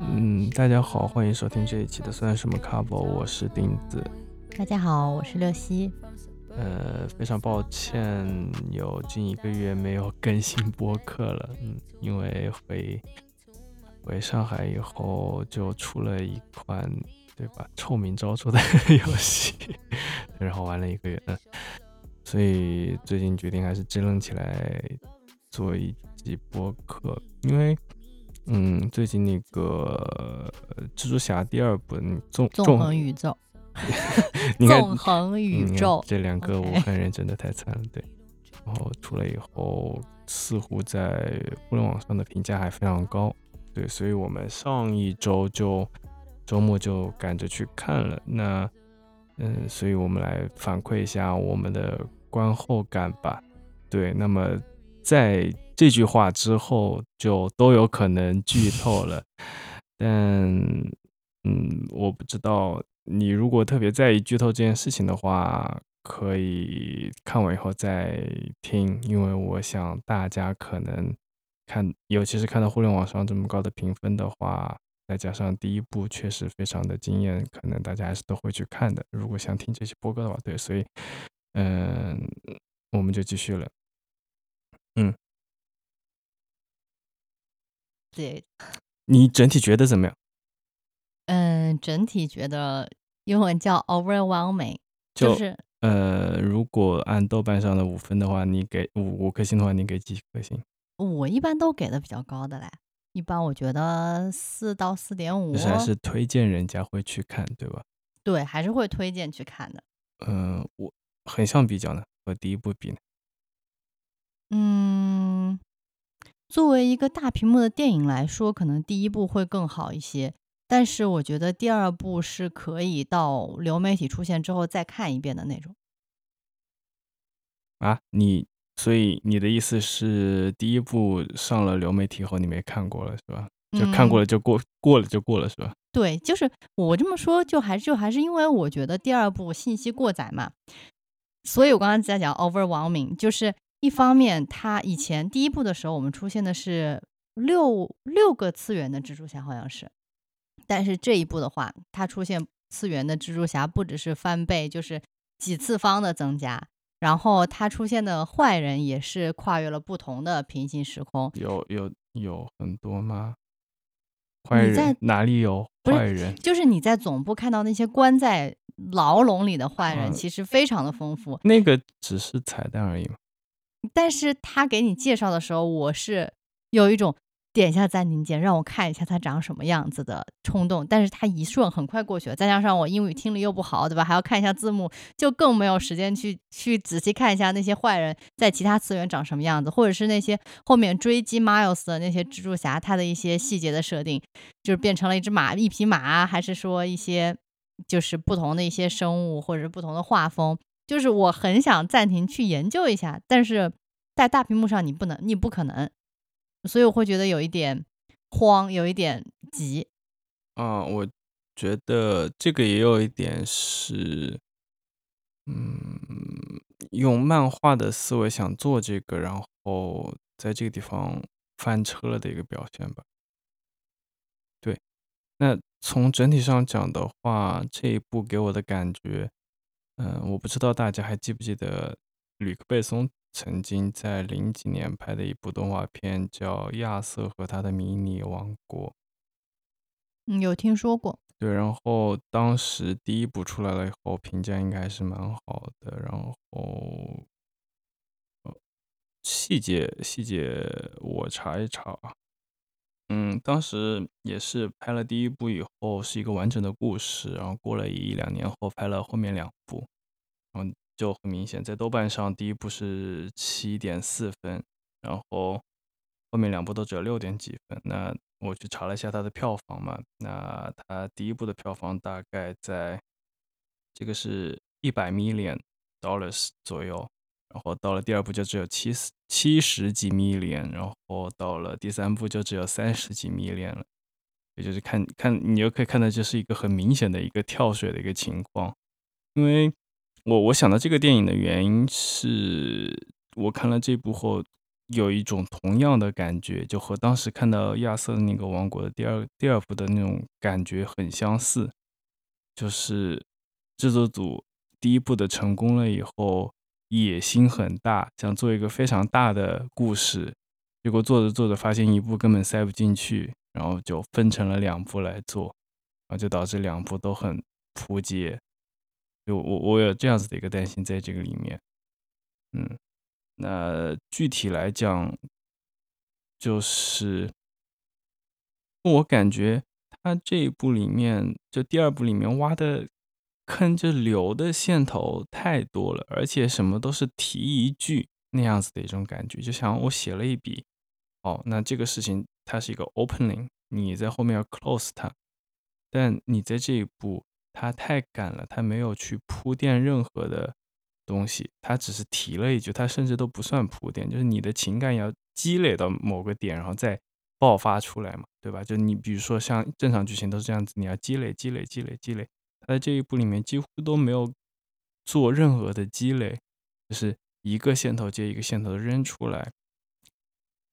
嗯，大家好，欢迎收听这一期的算什么 cover，我是钉子。大家好，我是六西。呃，非常抱歉，有近一个月没有更新播客了。嗯，因为回回上海以后就出了一款，对吧？臭名昭著的游戏，然后玩了一个月，嗯，所以最近决定还是支棱起来做一集播客，因为，嗯，最近那个蜘蛛侠第二部嗯纵纵横宇宙，你看纵横宇嗯宙，这两个我很认真的太惨了，对。然后出来以后，似乎在互联网上的评价还非常高，对，所以我们上一周就周末就赶着去看了。那，嗯，所以我们来反馈一下我们的观后感吧。对，那么在这句话之后，就都有可能剧透了，但嗯，我不知道你如果特别在意剧透这件事情的话，可以看完以后再听，因为我想大家可能看，尤其是看到互联网上这么高的评分的话，再加上第一部确实非常的惊艳，可能大家还是都会去看的。如果想听这期播客的话，对，所以嗯，我们就继续了。对，你整体觉得怎么样？嗯，整体觉得英文叫 overwhelming，就就是呃，如果按豆瓣上的五分的话，你给五五颗星的话，你给几颗星？我一般都给的比较高的嘞，一般我觉得四到四点五，就是还是推荐人家会去看，对吧？对，还是会推荐去看的。嗯、我横向比较呢，和第一部比呢，嗯，作为一个大屏幕的电影来说，可能第一部会更好一些，但是我觉得第二部是可以到流媒体出现之后再看一遍的那种。啊，你所以你的意思是第一部上了流媒体后你没看过了是吧？就看过嗯了就过，过了就过了是吧？对，就是我这么说，就还是就还是因为我觉得第二部信息过载嘛，所以我刚刚在讲 overwhelming，就是一方面它以前第一部的时候我们出现的是六六个次元的蜘蛛侠，好像是，但是这一部的话，它出现次元的蜘蛛侠不只是翻倍，就是几次方的增加。然后它出现的坏人也是跨越了不同的平行时空，有有有很多吗？坏人在人哪里有坏人？就是你在总部看到那些关在牢笼里的坏人，嗯其实非常的丰富。那个只是彩蛋而已嘛。但是他给你介绍的时候，我是有一种点一下暂停键，让我看一下他长什么样子的冲动。但是他一瞬很快过去了，再加上我英语听力又不好，对吧？还要看一下字幕，就更没有时间去去仔细看一下那些坏人在其他次元长什么样子，或者是那些后面追击 Miles 的那些蜘蛛侠，他的一些细节的设定，就是变成了一只马、一匹马，还是说一些就是不同的一些生物，或者是不同的画风。就是我很想暂停去研究一下，但是在大屏幕上你不能，你不可能，所以我会觉得有一点慌，有一点急。啊，我觉得这个也有一点是，嗯，用漫画的思维想做这个，然后在这个地方翻车了的一个表现吧。对，那从整体上讲的话，这一部给我的感觉，嗯，我不知道大家还记不记得吕克·贝松曾经在零几年拍的一部动画片，叫《亚瑟和他的迷你王国》。嗯，有听说过，对，然后当时第一部出来了以后，评价应该还是蛮好的。然后，呃，细节细节我查一查啊。嗯，当时也是拍了第一部以后是一个完整的故事，然后过了一两年后拍了后面两部，然后就很明显，在豆瓣上第一部是七点四分，然后后面两部都只有六点几分。那我去查了一下它的票房嘛，那它第一部的票房大概在这个是一百 million dollars 左右，然后到了第二部就只有七十七十几米连然后到了第三部就只有三十几米连了，也就是看看你就可以看到这是一个很明显的一个跳水的一个情况，因为我我想到这个电影的原因是我看了这部后有一种同样的感觉，就和当时看到亚瑟的那个王国的第二第二部的那种感觉很相似，就是制作组第一部的成功了以后，野心很大，想做一个非常大的故事，结果做着做着发现一部根本塞不进去，然后就分成了两部来做，然后就导致两部都很扑街。就我我有这样子的一个担心在这个里面，嗯，那具体来讲，就是我感觉他这一部里面，就第二部里面挖的坑，就留的线头太多了，而且什么都是提一句那样子的一种感觉，就像我写了一笔，哦，那这个事情它是一个 opening，你在后面要 close 它，但你在这一步。他太赶了，他没有去铺垫任何的东西，他只是提了一句，他甚至都不算铺垫，就是你的情感要积累到某个点，然后再爆发出来嘛，对吧？就你比如说像正常剧情都是这样子，你要积累、积累、积累、积累，在这一步里面几乎都没有做任何的积累，就是一个线头接一个线头的扔出来，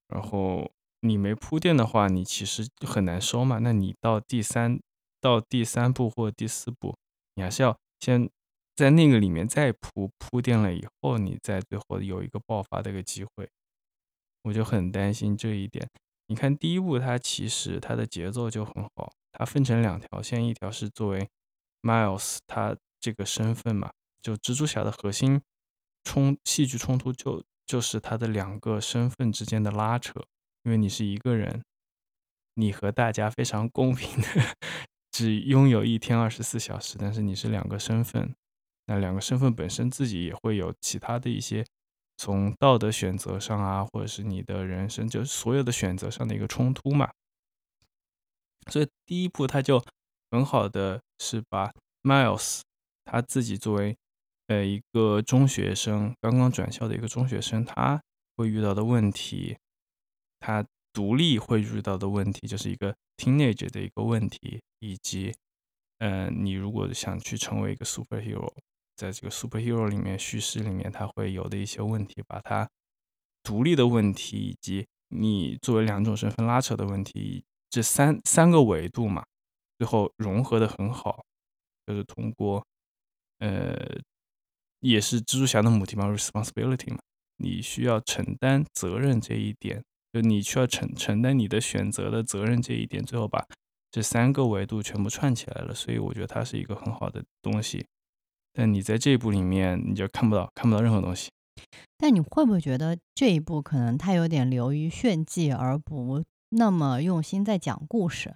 然后你没铺垫的话，你其实很难收嘛。那你到第三。到第三部或第四部，你还是要先在那个里面再铺铺垫了以后，你再最后有一个爆发的一个机会。我就很担心这一点。你看第一部，它其实它的节奏就很好，它分成两条线，一条是作为 Miles 他这个身份嘛，就蜘蛛侠的核心冲戏剧冲突就就是他的两个身份之间的拉扯，因为你是一个人，你和大家非常公平的。只拥有一天二十四小时，但是你是两个身份，那两个身份本身自己也会有其他的一些从道德选择上啊，或者是你的人生就所有的选择上的一个冲突嘛。所以第一步他就很好的是把 Miles 他自己作为呃一个中学生，刚刚转校的一个中学生，他会遇到的问题，他独立会遇到的问题，就是一个 teenager 的一个问题。以及，嗯，你如果想去成为一个 superhero，在这个 superhero 里面叙事里面，它会有的一些问题，把它独立的问题，以及你作为两种身份拉扯的问题，这三三个维度嘛，最后融合的很好，就是通过，呃，也是蜘蛛侠的母题嘛，responsibility 嘛，你需要承担责任这一点，就你需要承承担你的选择的责任这一点，最后把。这三个维度全部串起来了，所以我觉得它是一个很好的东西。但你在这一步里面，你就看不到看不到任何东西。但你会不会觉得这一步可能它有点流于炫技，而不那么用心在讲故事？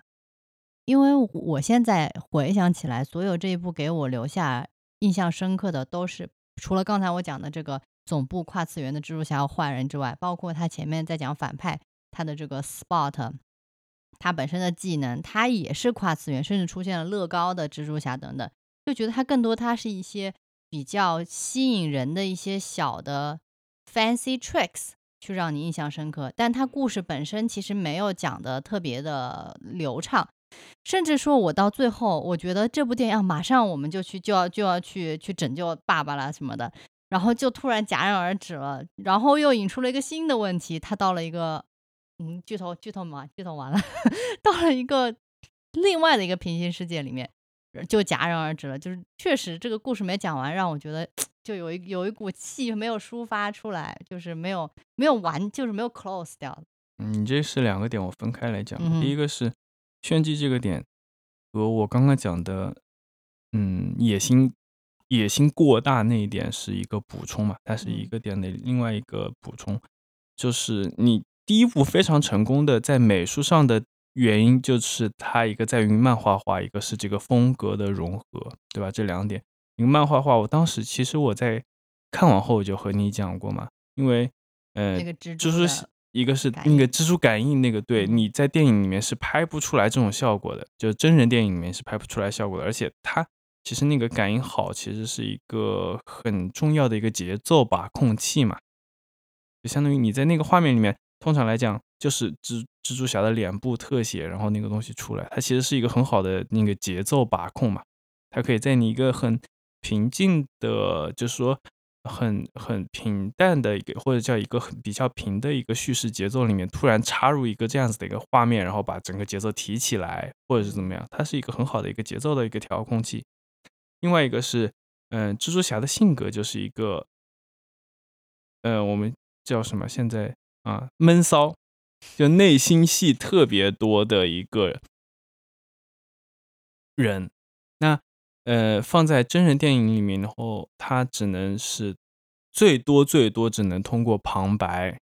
因为我现在回想起来，所有这一部给我留下印象深刻的，都是除了刚才我讲的这个总部跨次元的蜘蛛侠坏人之外，包括他前面在讲反派他的这个 Spot。他本身的技能，他也是跨次元，甚至出现了乐高的蜘蛛侠等等，就觉得他更多，他是一些比较吸引人的一些小的 fancy tricks，去让你印象深刻。但他故事本身其实没有讲的特别的流畅，甚至说我到最后，我觉得这部电影马上我们就去就要就要去去拯救爸爸了什么的，然后就突然戛然而止了，然后又引出了一个新的问题，他到了一个。嗯，剧透剧透嘛，剧透完了，到了一个另外的一个平行世界里面，就戛然而止了。就是确实这个故事没讲完，让我觉得就有一有一股气没有抒发出来，就是没有没有完，就是没有 close 掉。嗯，你这是两个点，我分开来讲。第一个是炫技这个点，和我刚刚讲的，嗯，野心野心过大那一点是一个补充嘛，它是一个点的另外一个补充，就是你。第一部非常成功的在美术上的原因，就是它一个在于漫画化，一个是这个风格的融合，对吧？这两点，一个漫画化，我当时其实我在看完后我就和你讲过嘛，因为呃，蜘蛛一个是那个蜘蛛感应那个，对，你在电影里面是拍不出来这种效果的，就是真人电影里面是拍不出来效果的，而且它其实那个感应好，其实是一个很重要的一个节奏把控器嘛，就相当于你在那个画面里面。通常来讲，就是蜘蜘蛛侠的脸部特写，然后那个东西出来，它其实是一个很好的那个节奏把控嘛。它可以在你一个很平静的，就是说很很平淡的一个，或者叫一个很比较平的一个叙事节奏里面，突然插入一个这样子的一个画面，然后把整个节奏提起来，或者是怎么样，它是一个很好的一个节奏的一个调控器。另外一个是，嗯，蜘蛛侠的性格就是一个，呃，我们叫什么？现在啊，闷骚，就内心戏特别多的一个人。那呃，放在真人电影里面，然后他只能是最多最多只能通过旁白，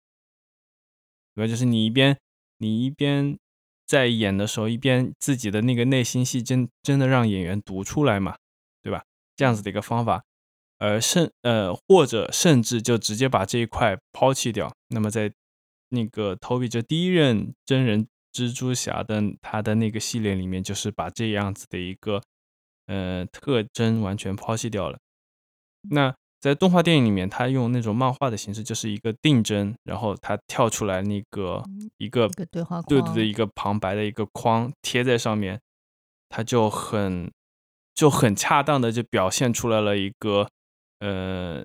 对吧？就是你一边你一边在演的时候，一边自己的那个内心戏真真的让演员读出来嘛，对吧？这样子的一个方法，而甚呃或者甚至就直接把这一块抛弃掉。那么在那个 Toby 这第一任真人蜘蛛侠的他的那个系列里面，就是把这样子的一个。呃，特征完全抛弃掉了。那在动画电影里面，他用那种漫画的形式，就是一个定帧，然后他跳出来那个一个对话对对对，一个旁白的一个框贴在上面，他就很就很恰当的就表现出来了一个呃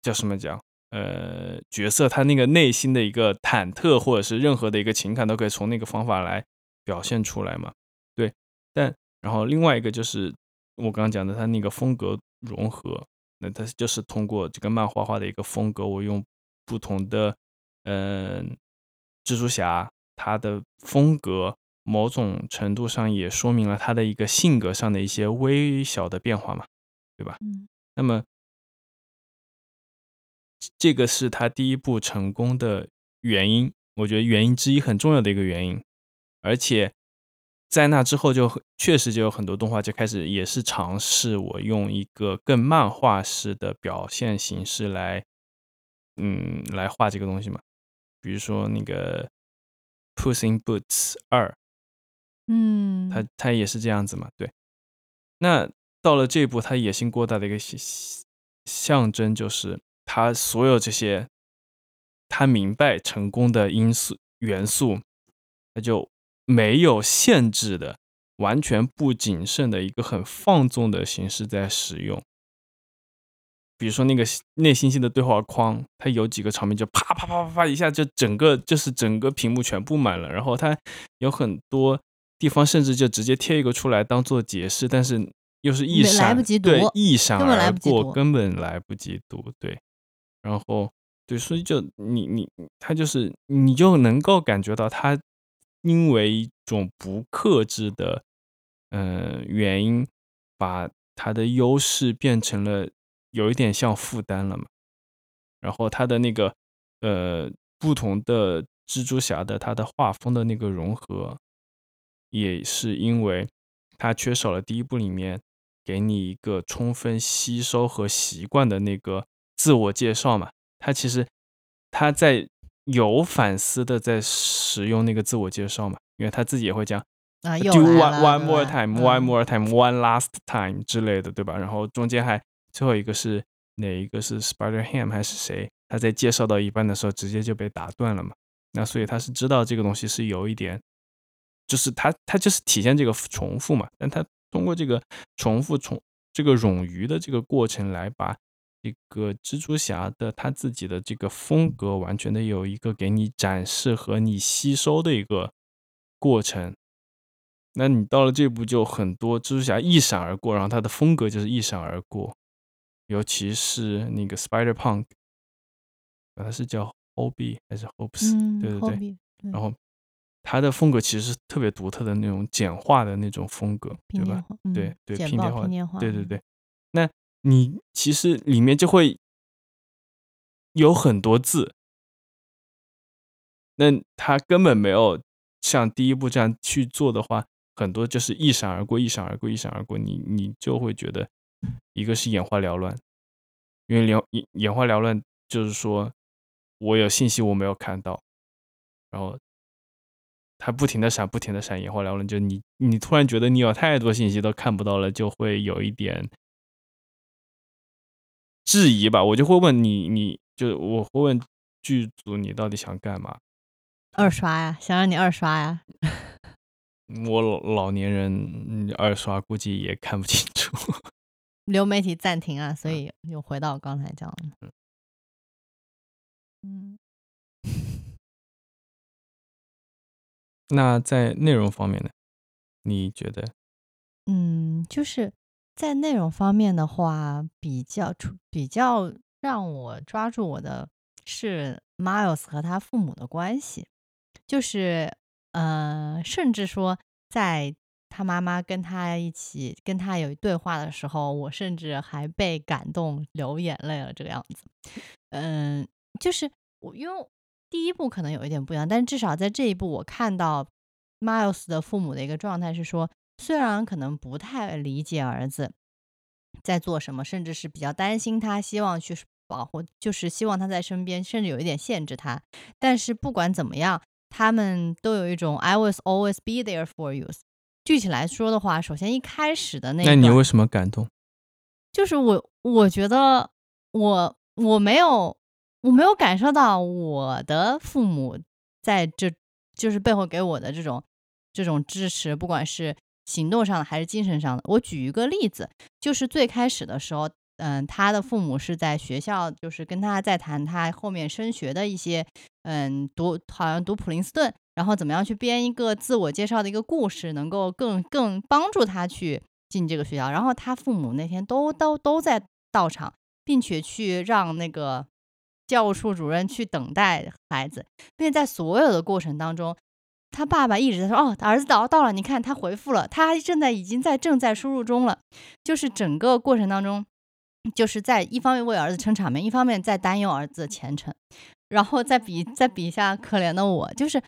叫什么讲呃角色他那个内心的一个忐忑或者是任何的一个情感都可以从那个方法来表现出来嘛？对，但。然后另外一个就是我刚刚讲的，他那个风格融合，那他就是通过这个漫画画的一个风格，我用不同的嗯蜘蛛侠他的风格，某种程度上也说明了他的一个性格上的一些微小的变化嘛，对吧？嗯。那么这个是他第一部成功的原因，我觉得原因之一很重要的一个原因，而且。在那之后，就确实就有很多动画就开始也是尝试我用一个更漫画式的表现形式来，嗯，来画这个东西嘛。比如说那个《Puss in Boots 二》，嗯，它它也是这样子嘛。对。那到了这一步，它野心过大的一个象征，就是它所有这些他明白成功的因素元素，那就。没有限制的、完全不谨慎的一个很放纵的形式在使用。比如说那个内心戏的对话框，它有几个场面就啪啪啪啪啪一下就整个就是整个屏幕全部满了，然后它有很多地方甚至就直接贴一个出来当做解释，但是又是一闪对一闪而过，根本来不及读。对，然后对，所以就你你他就是你就能够感觉到他。因为一种不克制的，嗯，原因，把他的优势变成了有一点像负担了嘛。然后他的那个，呃，不同的蜘蛛侠的他的画风的那个融合，也是因为他缺少了第一部里面给你一个充分吸收和习惯的那个自我介绍嘛。他其实他在。有反思的在使用那个自我介绍嘛？因为他自己也会讲啊，do one one more time，one more time，one last time 之类的，对吧？然后中间还最后一个是哪一个是 Spider Ham 还是谁？他在介绍到一半的时候直接就被打断了嘛？那所以他是知道这个东西是有一点，就是他他就是体现这个重复嘛？但他通过这个重复重这个冗余的这个过程来把。一个蜘蛛侠的他自己的这个风格，完全的有一个给你展示和你吸收的一个过程。那你到了这步，就很多蜘蛛侠一闪而过，然后他的风格就是一闪而过。尤其是那个 Spider Punk，他是叫 Hobby 还是 Hopes？对对对。然后他的风格其实是特别独特的那种简化的那种风格，对吧？对对，拼贴化，对对对。那你其实里面就会有很多字，那他根本没有像第一部这样去做的话，很多就是一闪而过，一闪而过，一闪而过，你你就会觉得一个是眼花缭乱，因为眼眼眼花缭乱就是说我有信息我没有看到，然后他不停的闪，不停的闪，眼花缭乱，就你你突然觉得你有太多信息都看不到了，就会有一点。质疑吧，我就会问你，你就我会问剧组，你到底想干嘛？二刷呀，想让你二刷呀。我老老年人嗯二刷估计也看不清楚。流媒体暂停啊，所以又回到我刚才讲的。嗯，那在内容方面呢？你觉得？嗯，就是在内容方面的话，比较出比较让我抓住我的是 Miles 和他父母的关系，就是呃，甚至说在他妈妈跟他一起跟他有对话的时候，我甚至还被感动流眼泪了，这个样子。嗯，就是我因为第一部可能有一点不一样，但至少在这一部，我看到 Miles 的父母的一个状态是说。虽然可能不太理解儿子在做什么，甚至是比较担心他，希望去保护，就是希望他在身边，甚至有一点限制他。但是不管怎么样，他们都有一种 "I was always be there for you"。具体来说的话，首先一开始的那，那你为什么感动？就是我，我觉得我我没有我没有感受到我的父母在这就是背后给我的这种这种支持，不管是。行动上的还是精神上的？我举一个例子，就是最开始的时候，嗯，他的父母是在学校，就是跟他在谈他后面升学的一些，嗯，读好像读普林斯顿，然后怎么样去编一个自我介绍的一个故事，能够更更帮助他去进这个学校。然后他父母那天都都都在到场，并且去让那个教务处主任去等待孩子，并且在所有的过程当中。他爸爸一直在说：“哦，儿子到到了，你看他回复了，他正在已经在正在输入中了。就是整个过程当中，就是在一方面为儿子撑场面，一方面在担忧儿子的前程。然后再比再比一下可怜的我，就是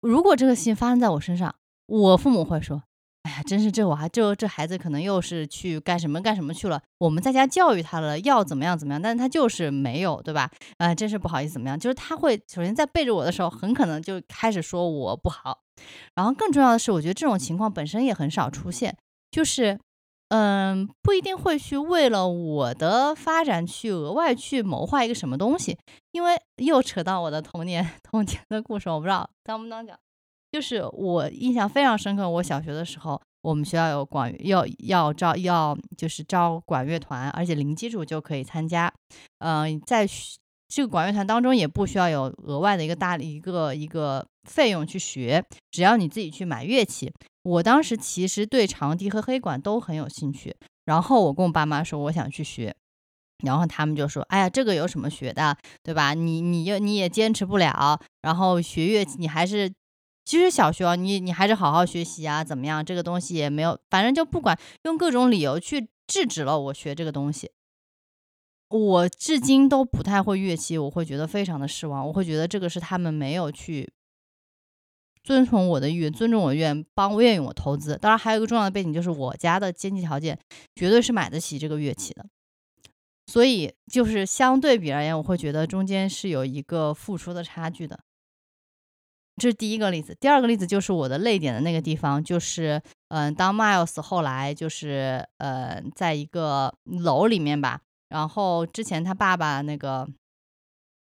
如果这个事情发生在我身上，我父母会说。”哎呀，真是这我还这这孩子可能又是去干什么干什么去了。我们在家教育他了，要怎么样怎么样，但是他就是没有，对吧？啊，真是不好意思，怎么样？就是他会首先在背着我的时候，很可能就开始说我不好。然后更重要的是，我觉得这种情况本身也很少出现，就是嗯，不一定会去为了我的发展去额外去谋划一个什么东西。因为又扯到我的童年 童年的故事，我不知道当不当讲。就是我印象非常深刻，我小学的时候，我们学校有管要要招要就是招管乐团，而且零基础就可以参加。嗯，在这个管乐团当中，也不需要有额外的一个大的一个一个费用去学，只要你自己去买乐器。我当时其实对长笛和黑管都很有兴趣，然后我跟我爸妈说我想去学，然后他们就说：“哎呀，这个有什么学的，对吧？你你又你也坚持不了，然后学乐器你还是。”其实小学啊你你还是好好学习啊，怎么样？这个东西也没有，反正就不管用各种理由去制止了我学这个东西。我至今都不太会乐器，我会觉得非常的失望。我会觉得这个是他们没有去遵从我的意愿，尊重我愿，帮愿意我投资。当然还有一个重要的背景就是我家的经济条件绝对是买得起这个乐器的，所以就是相对比而言，我会觉得中间是有一个付出的差距的。这是第一个例子，第二个例子就是我的泪点的那个地方，就是嗯，当 Miles 后来就是呃，在一个楼里面吧，然后之前他爸爸那个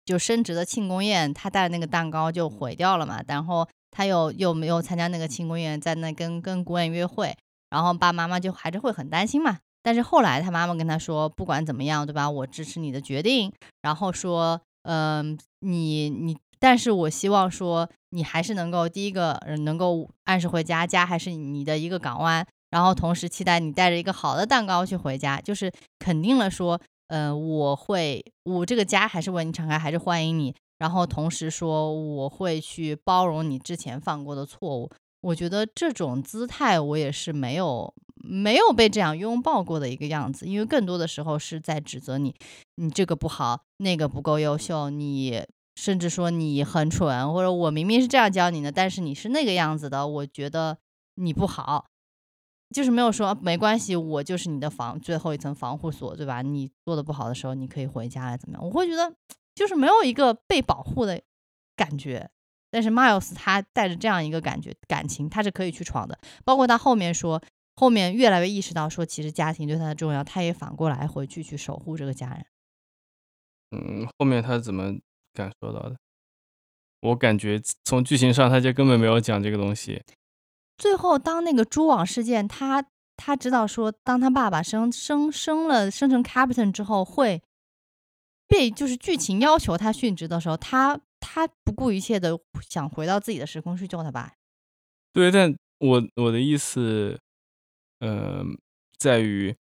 就升职的庆功宴，他带的那个蛋糕就毁掉了嘛，然后他又又没有参加那个庆功宴，在那跟跟古远约会，然后爸爸妈妈就还是会很担心嘛。但是后来他妈妈跟他说，不管怎么样，对吧？我支持你的决定，然后说，嗯，你你。但是我希望说，你还是能够第一个，能够按时回家，家还是你的一个港湾。然后同时期待你带着一个好的蛋糕去回家，就是肯定了说，呃，我会，我这个家还是为你敞开，还是欢迎你。然后同时说，我会去包容你之前犯过的错误。我觉得这种姿态，我也是没有没有被这样拥抱过的一个样子，因为更多的时候是在指责你，你这个不好，那个不够优秀，你。甚至说你很蠢，或者我明明是这样教你的，但是你是那个样子的，我觉得你不好，就是没有说没关系，我就是你的防最后一层防护锁，对吧？你做的不好的时候，你可以回家来怎么样？我会觉得就是没有一个被保护的感觉。但是 Miles 他带着这样一个感觉感情，他是可以去闯的。包括他后面说，后面越来越意识到说，其实家庭对他的重要，他也反过来回去去守护这个家人。嗯，后面他怎么？感受到的，我感觉从剧情上他就根本没有讲这个东西。最后当那个蛛网事件，他他知道说，当他爸爸升升升了升成 captain 之后，会被就是剧情要求他殉职的时候，他他不顾一切的想回到自己的时空去救他爸。对，但我我的意思，呃，在于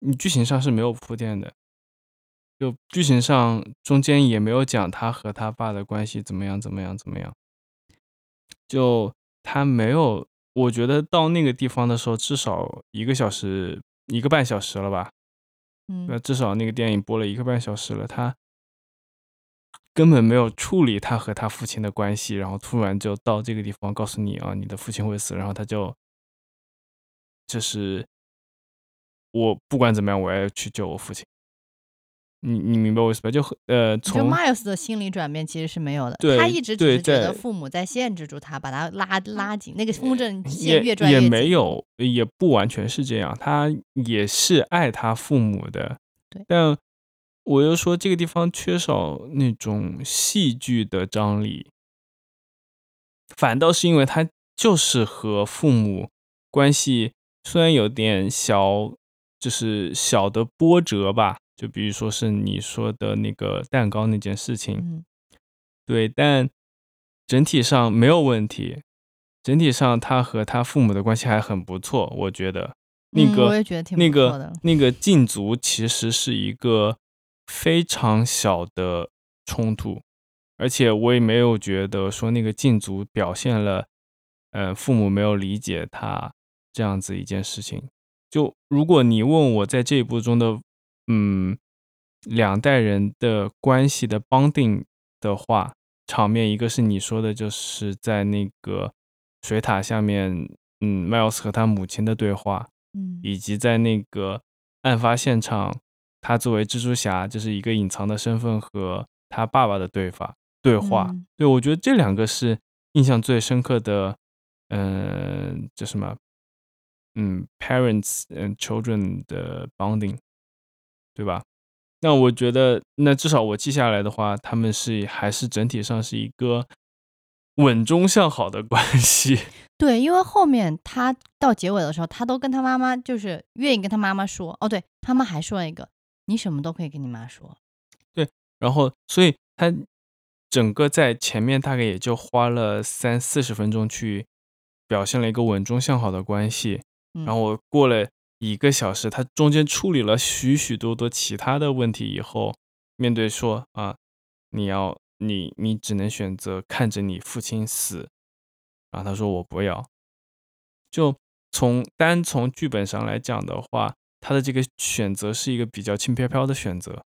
你剧情上是没有铺垫的，就剧情上中间也没有讲他和他爸的关系怎么样怎么样怎么样，就他没有。我觉得到那个地方的时候，至少一个小时、一个半小时了吧？嗯，那至少那个电影播了一个半小时了，他根本没有处理他和他父亲的关系，然后突然就到这个地方告诉你啊，你的父亲会死，然后他就就是我不管怎么样，我要去救我父亲。你你明白我意思吧？就呃，从 Miles 的心理转变其实是没有的，他一直只是觉得父母在限制住他，把他拉拉紧，那个风筝也线越转越也紧。没有，也不完全是这样，他也是爱他父母的。对但我又说这个地方缺少那种戏剧的张力，反倒是因为他就是和父母关系虽然有点小，就是小的波折吧，就比如说是你说的那个蛋糕那件事情，嗯对，但整体上没有问题。整体上，他和他父母的关系还很不错，我觉得。那嗯个、我也觉得挺那不错的个那个禁足其实是一个非常小的冲突，而且我也没有觉得说那个禁足表现了，呃，父母没有理解他这样子一件事情。就如果你问我在这一部中的，嗯，两代人的关系的 bonding 的话，场面一个是你说的，就是在那个水塔下面，嗯，迈尔斯和他母亲的对话，嗯以及在那个案发现场，他作为蜘蛛侠就是一个隐藏的身份和他爸爸的对话对话。嗯对我觉得这两个是印象最深刻的，嗯、叫什么？嗯，parents and children 的 bonding，对吧？那我觉得，那至少我记下来的话，他们是还是整体上是一个稳中向好的关系。对，因为后面他到结尾的时候，他都跟他妈妈就是愿意跟他妈妈说，哦，对他妈还说了一个，你什么都可以跟你妈说。对然后，所以他整个在前面大概也就花了三四十分钟去表现了一个稳中向好的关系。嗯、然后我过了一个小时，他中间处理了许许多多其他的问题以后，面对说啊，你要你你只能选择看着你父亲死，然后他说我不要。就从单从剧本上来讲的话，他的这个选择是一个比较轻飘飘的选择。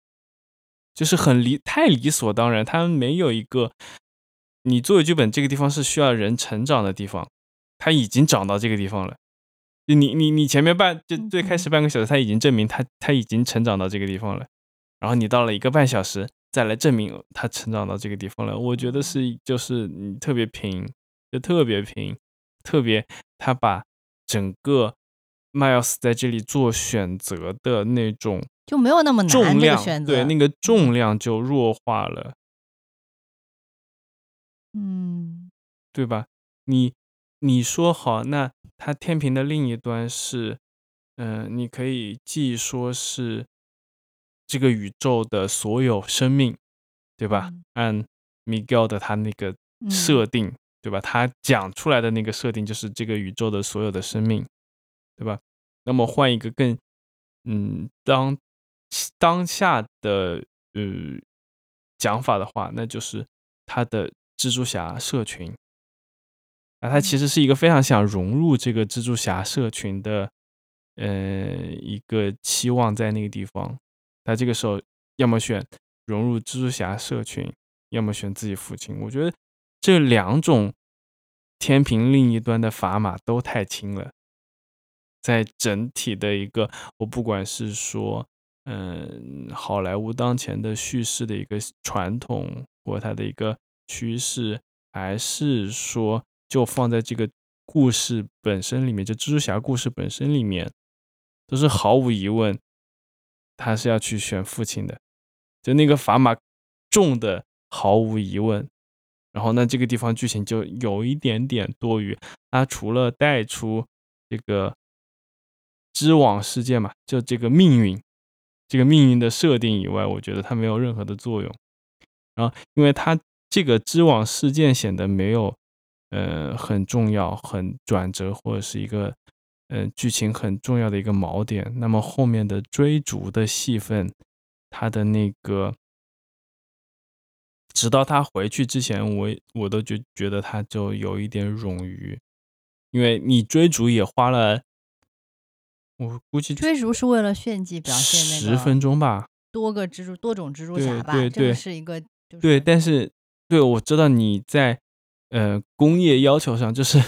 就是很理太理所当然，他没有一个你作为剧本这个地方是需要人成长的地方，他已经长到这个地方了。就你你你前面半就最开始半个小时，他已经证明他他已经成长到这个地方了，然后你到了一个半小时再来证明他成长到这个地方了，我觉得是就是你特别平，就特别平，特别他把整个 Miles 在这里做选择的那种。就没有那么难选择。对那个重量就弱化了，嗯对吧？你你说好，那它天平的另一端是，嗯、你可以既说是这个宇宙的所有生命，对吧？嗯按 Miguel 的他那个嗯设定，对吧？他讲出来的那个设定就是这个宇宙的所有的生命，对吧？那么换一个更，嗯，当当下的呃讲法的话，那就是他的蜘蛛侠社群。啊，他其实是一个非常想融入这个蜘蛛侠社群的，呃，一个期望在那个地方。他这个时候要么选融入蜘蛛侠社群，要么选自己父亲。我觉得这两种天平另一端的砝码都太轻了。在整体的一个，我不管是说，嗯，好莱坞当前的叙事的一个传统或它的一个趋势，还是说就放在这个故事本身里面，就蜘蛛侠故事本身里面，都是毫无疑问，他是要去选父亲的，就那个砝码重的毫无疑问。然后呢，这个地方剧情就有一点点多余。它除了带出这个织网事件嘛，就这个命运，这个命运的设定以外，我觉得它没有任何的作用。然后，因为它这个织网事件显得没有，呃，很重要、很转折或者是一个，呃，剧情很重要的一个锚点。那么后面的追逐的戏份，他的那个。直到他回去之前，我我都觉觉得他就有一点冗余，因为你追逐也花了，我估计追逐是为了炫技表现那十分钟吧，多个蜘蛛多种蜘蛛侠吧，对对是一个对，但是对我知道你在呃工业要求上，就是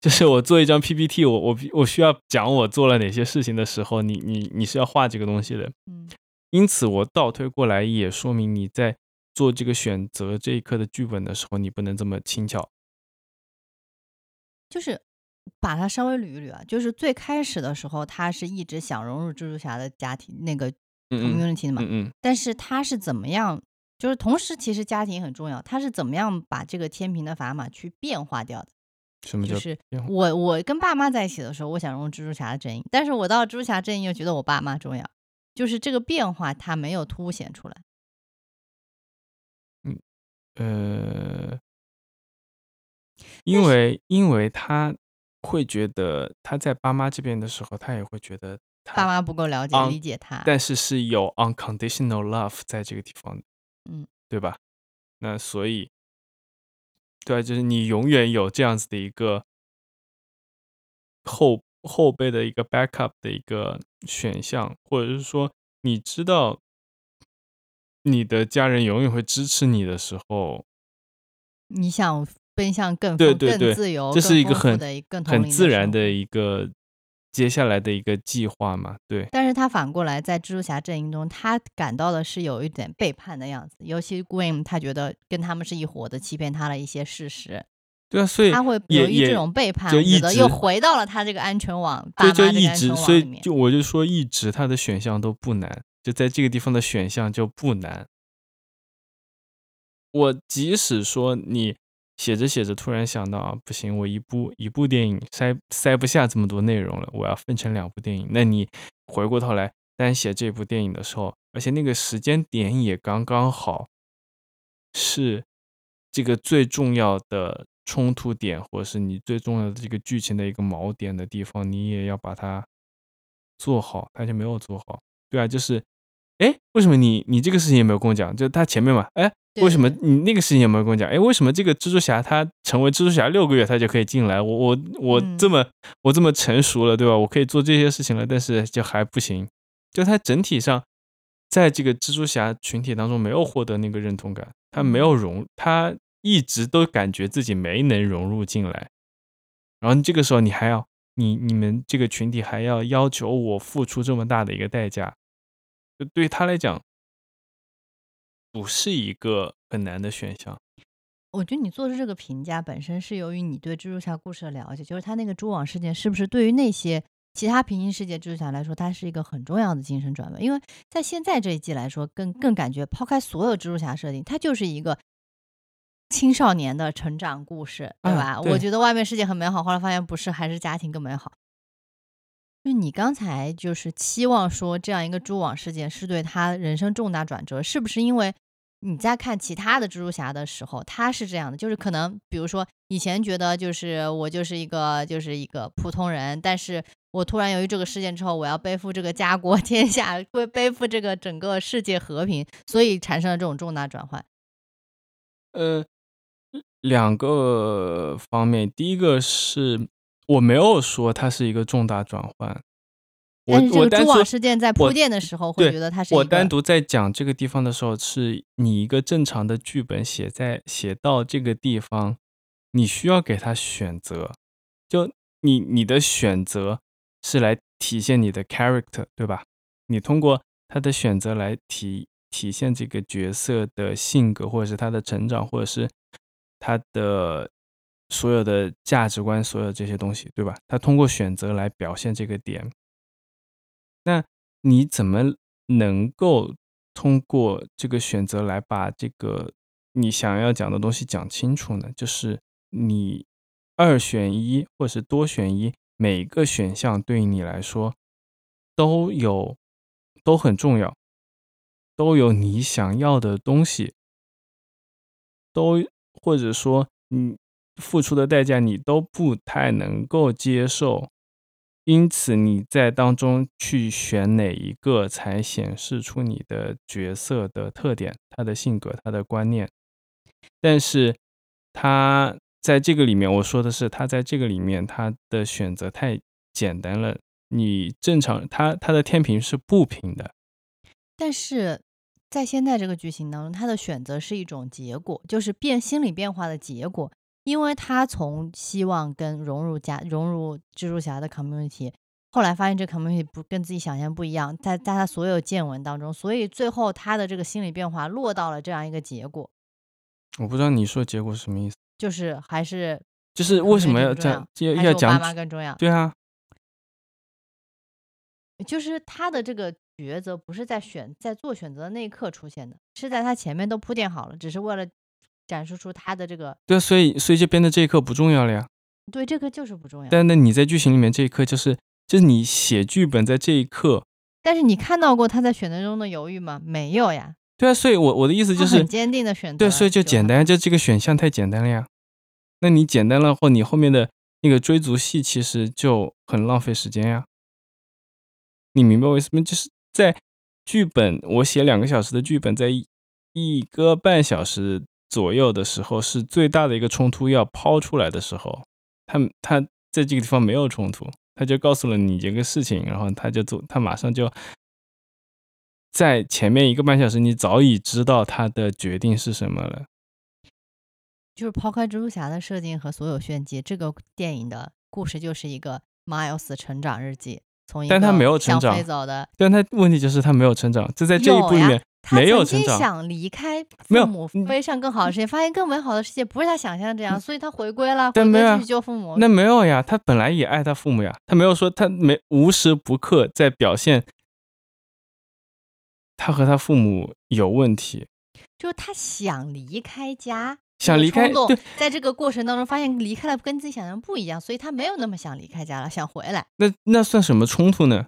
就是我做一张 PPT，我我我需要讲我做了哪些事情的时候，你你你是要画这个东西的，嗯，因此我倒推过来也说明你在。做这个选择这一刻的剧本的时候，你不能这么轻巧。就是把它稍微捋一捋啊，就是最开始的时候，他是一直想融入蜘蛛侠的家庭那个 community 的嘛，嗯嗯，但是他是怎么样？就是同时，其实家庭很重要，他是怎么样把这个天平的砝码去变化掉的？什么叫就是我我跟爸妈在一起的时候，我想融入蜘蛛侠的阵营，但是我到蜘蛛侠阵营又觉得我爸妈重要，就是这个变化他没有凸显出来。嗯呃，因为因为他会觉得他在爸妈这边的时候，他也会觉得爸妈不够了解理解他，但是是有 unconditional love 在这个地方，嗯，对吧？那所以，对，就是你永远有这样子的一个后后背的一个 backup 的一个选项，或者是说你知道。你的家人永远会支持你的时候，你想奔向更对对对自由，这是一个很很自然的一个接下来的一个计划嘛？对。但是他反过来在蜘蛛侠阵营中，他感到的是有一点背叛的样子，尤其 Gwen，他觉得跟他们是一伙的，欺骗他了一些事实。对啊，所以他会由于这种背叛，就一直又回到了他这个安全网，对，就一直，所以就我就说，一直他的选项都不难。就在这个地方的选项就不难。我即使说你写着写着突然想到啊，不行，我一部一部电影塞塞不下这么多内容了，我要分成两部电影。那你回过头来单写这部电影的时候，而且那个时间点也刚刚好，是这个最重要的冲突点，或是你最重要的这个剧情的一个锚点的地方，你也要把它做好，他就没有做好。对啊，就是，哎，为什么你你这个事情也没有跟我讲？就他前面嘛，哎，为什么你那个事情有没有跟我讲？哎，为什么这个蜘蛛侠他成为蜘蛛侠六个月他就可以进来？我我我这么我这么成熟了，对吧？我可以做这些事情了，但是就还不行。就他整体上在这个蜘蛛侠群体当中没有获得那个认同感，他没有融，他一直都感觉自己没能融入进来。然后这个时候你还要。你你们这个群体还要要求我付出这么大的一个代价，就对他来讲，不是一个很难的选项。我觉得你做出这个评价本身是由于你对蜘蛛侠故事的了解，就是他那个蛛网事件是不是对于那些其他平行世界蜘蛛侠来说，它是一个很重要的精神转变？因为在现在这一季来说，更更感觉抛开所有蜘蛛侠设定，它就是一个。青少年的成长故事，对吧？我觉得外面世界很美好，后来发现不是，还是家庭更美好。就你刚才就是期望说这样一个蛛网事件是对他人生重大转折，是不是因为你在看其他的蜘蛛侠的时候，他是这样的？就是可能比如说以前觉得就是我就是一个就是一个普通人，但是我突然由于这个事件之后，我要背负这个家国 天下，会背负这个整个世界和平，所以产生了这种重大转换。呃。两个方面，第一个是我没有说它是一个重大转换，我我蛛网事件在铺垫的时候会觉得它是我单独在讲这个地方的时候，是你一个正常的剧本写在写到这个地方，你需要给他选择，就你你的选择是来体现你的 character 对吧？你通过他的选择来体体现这个角色的性格，或者是他的成长，或者是。他的所有的价值观，所有这些东西，对吧？他通过选择来表现这个点。那你怎么能够通过这个选择来把这个你想要讲的东西讲清楚呢？就是你二选一或是多选一，每个选项对你来说都有都很重要，都有你想要的东西，都或者说你付出的代价你都不太能够接受。因此，你在当中去选哪一个，才显示出你的角色的特点、他的性格、他的观念。但是，他在这个里面，我说的是他在这个里面，他的选择太简单了。你正常，他他的天平是不平的。但是在现在这个剧情当中，他的选择是一种结果，就是变心理变化的结果。因为他从希望跟融入家融入蜘蛛侠的 community，后来发现这 community 不跟自己想象不一样，在在他所有见闻当中，所以最后他的这个心理变化落到了这样一个结果。我不知道你说结果是什么意思，就是还是就是为什么要讲要要讲爸妈更重要？对啊，就是他的这个抉择不是在选在做选择的那一刻出现的，是在他前面都铺垫好了，只是为了。展示出他的这个对，所以所以就变得这一刻不重要了呀。对，这个就是不重要。但那你在剧情里面这一刻就是就是你写剧本在这一刻。但是你看到过他在选择中的犹豫吗？没有呀。对啊，所以我我的意思就是很坚定的选择。对，所以就简单，就这个选项太简单了呀。那你简单了后，你后面的那个追逐戏其实就很浪费时间呀。你明白为什么？就是在剧本我写两个小时的剧本，在一个半小时。左右的时候是最大的一个冲突要抛出来的时候，他他在这个地方没有冲突，他就告诉了你这个事情，然后他就做，他马上就在前面一个半小时，你早已知道他的决定是什么了。就是抛开蜘蛛侠的设定和所有炫技，这个电影的故事就是一个 Miles 成长日记，从一个想飞走的，但他问题就是他没有成长，就在这一部里面。没有成长，想离开父母，飞上更好的世界，发现更美好的世界不是他想象这样，所以他回归了，回归去救父母。那没有呀，他本来也爱他父母呀，他没有说他没无时不刻在表现他和他父母有问题，就是他想离开家，想离开，对，在这个过程当中发现离开了跟自己想象不一样，所以他没有那么想离开家了，想回来。那那算什么冲突呢？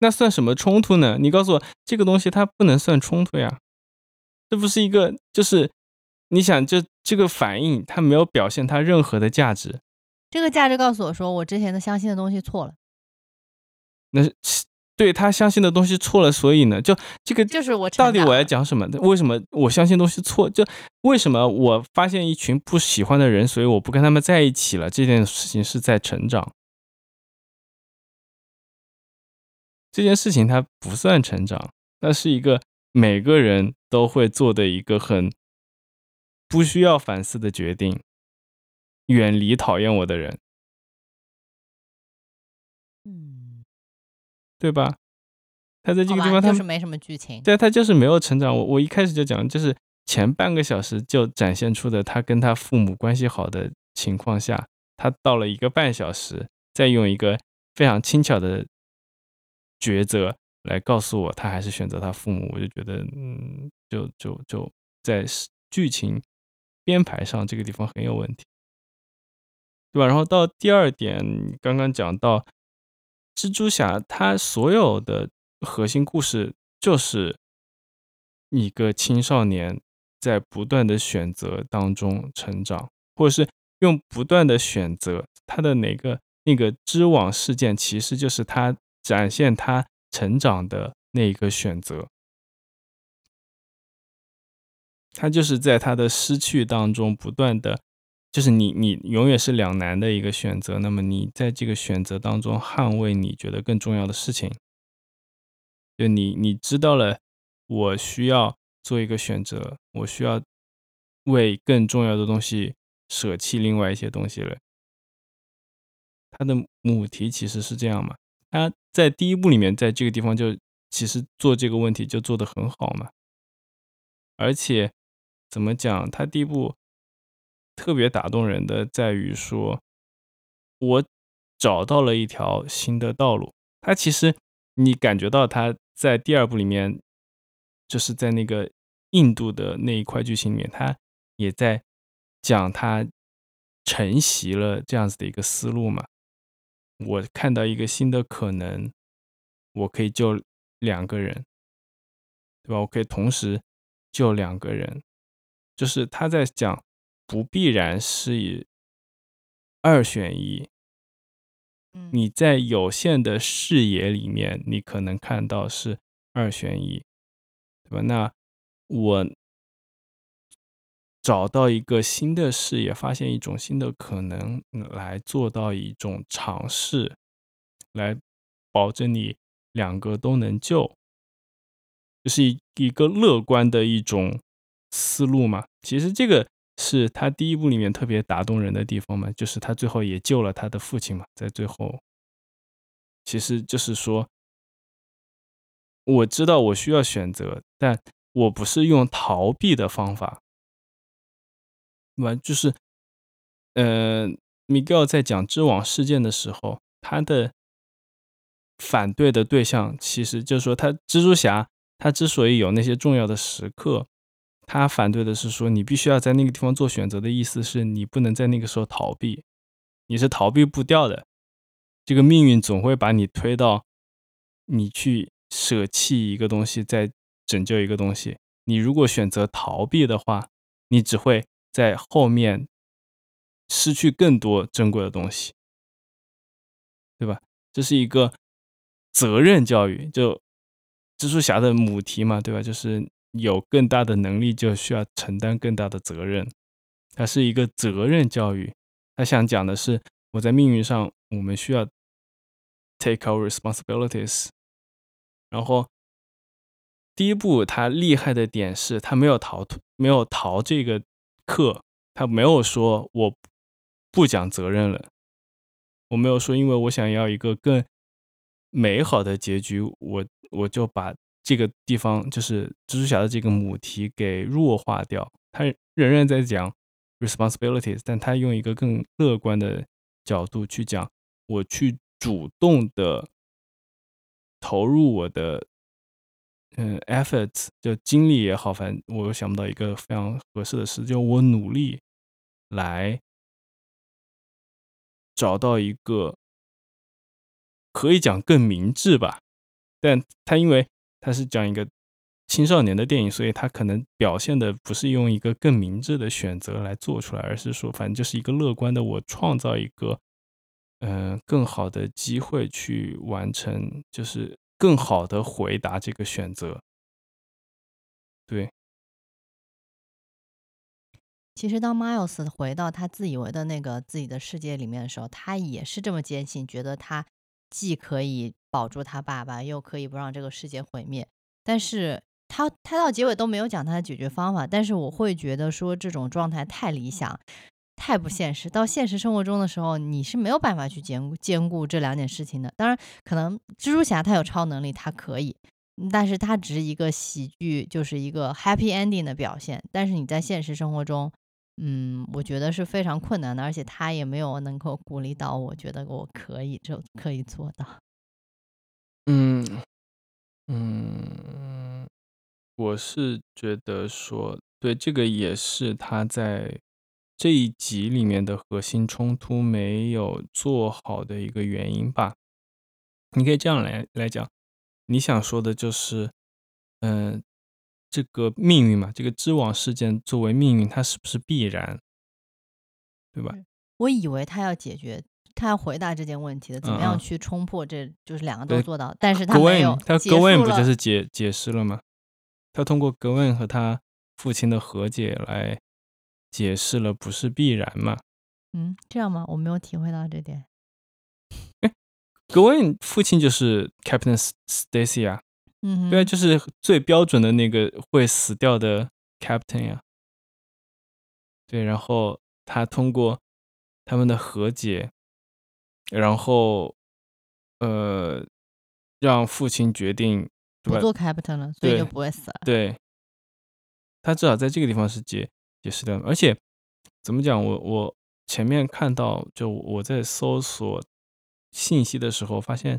那算什么冲突呢？你告诉我，这个东西它不能算冲突呀，这不是一个，就是你想，这这个反应，它没有表现它任何的价值。这个价值告诉我说，我之前的相信的东西错了。那是 对他相信的东西错了，所以呢，就这个就是我到底我要讲什么？为什么我相信东西错？就为什么我发现一群不喜欢的人，所以我不跟他们在一起了？这件事情是在成长。这件事情它不算成长，那是一个每个人都会做的一个很不需要反思的决定，远离讨厌我的人，嗯，对吧？他在这个地方他是没什么剧情，对，他就是没有成长。我我一开始就讲，就是前半个小时就展现出的他跟他父母关系好的情况下，他到了一个半小时，再用一个非常轻巧的。抉择来告诉我，他还是选择他父母，我就觉得，嗯，就就就在剧情编排上这个地方很有问题，对吧？然后到第二点，刚刚讲到蜘蛛侠，他所有的核心故事就是一个青少年在不断的选择当中成长，或者是用不断的选择他的哪个那个织网事件，其实就是他。展现他成长的那一个选择，他就是在他的失去当中不断的，就是你你永远是两难的一个选择。那么你在这个选择当中捍卫你觉得更重要的事情，就你你知道了，我需要做一个选择，我需要为更重要的东西舍弃另外一些东西了。他的母题其实是这样嘛？他在第一部里面，在这个地方就其实做这个问题就做得很好嘛，而且怎么讲，他第一部特别打动人的在于说，我找到了一条新的道路。他其实你感觉到他在第二部里面，就是在那个印度的那一块剧情里面，他也在讲他承袭了这样子的一个思路嘛。我看到一个新的可能，我可以救两个人，对吧？我可以同时救两个人，就是他在讲不必然是以二选一。嗯你在有限的视野里面，你可能看到是二选一，对吧？那我找到一个新的视野，发现一种新的可能，来做到一种尝试，来保证你两个都能救，这是一一个乐观的一种思路嘛。其实这个是他第一部里面特别打动人的地方嘛，就是他最后也救了他的父亲嘛，在最后，其实就是说，我知道我需要选择，但我不是用逃避的方法，对吧？就是，呃，Miguel 在讲知网事件的时候，他的反对的对象其实就是说，他蜘蛛侠他之所以有那些重要的时刻。他反对的是说，你必须要在那个地方做选择的意思是你不能在那个时候逃避，你是逃避不掉的。这个命运总会把你推到你去舍弃一个东西，再拯救一个东西。你如果选择逃避的话，你只会在后面失去更多珍贵的东西，对吧？这是一个责任教育，就蜘蛛侠的母题嘛，对吧？就是。有更大的能力，就需要承担更大的责任。它是一个责任教育。他想讲的是，我在命运上，我们需要 take our responsibilities。然后，第一步，他厉害的点是他没有逃脱，没有逃这个课，他没有说我不讲责任了，我没有说，因为我想要一个更美好的结局，我我就把。这个地方就是蜘蛛侠的这个母题给弱化掉，他仍然在讲 responsibilities，但他用一个更乐观的角度去讲，我去主动的投入我的嗯 efforts，就精力也好，反正我又想不到一个非常合适的词，就我努力来找到一个可以讲更明智吧，但他因为。他是讲一个青少年的电影，所以他可能表现的不是用一个更明智的选择来做出来，而是说，反正就是一个乐观的，我创造一个，嗯，更好的机会去完成，就是更好的回答这个选择。对。其实当 Miles 回到他自以为的那个自己的世界里面的时候，他也是这么坚信，觉得他既可以。保住他爸爸，又可以不让这个世界毁灭。但是他他到结尾都没有讲他的解决方法。但是我会觉得说这种状态太理想，太不现实。到现实生活中的时候，你是没有办法去兼顾兼顾这两件事情的。当然，可能蜘蛛侠他有超能力，他可以，但是他只是一个喜剧，就是一个 happy ending 的表现。但是你在现实生活中，嗯，我觉得是非常困难的，而且他也没有能够鼓励到我，觉得我可以就可以做到。嗯嗯，我是觉得说，对这个也是他在这一集里面的核心冲突没有做好的一个原因吧。你可以这样来来讲，你想说的就是，嗯，这个命运嘛，这个织网事件作为命运，它是不是必然？对吧？我以为他要解决。他要回答这件问题的，怎么样去冲破？这就是两个都做到，但是他没有。他 g w n 不就是解解释了吗？他通过 g w n 和他父亲的和解来解释了不是必然嘛？嗯，这样吗？我没有体会到这点。哎，格温父亲就是 Captain Stacy 啊，嗯，对啊，就是最标准的那个会死掉的 Captain 呀。对，然后他通过他们的和解。然后，呃，让父亲决定不做 captain 了，所以就不会死了。对，他至少在这个地方是解解释的。而且怎么讲？我我前面看到，就我在搜索信息的时候，发现，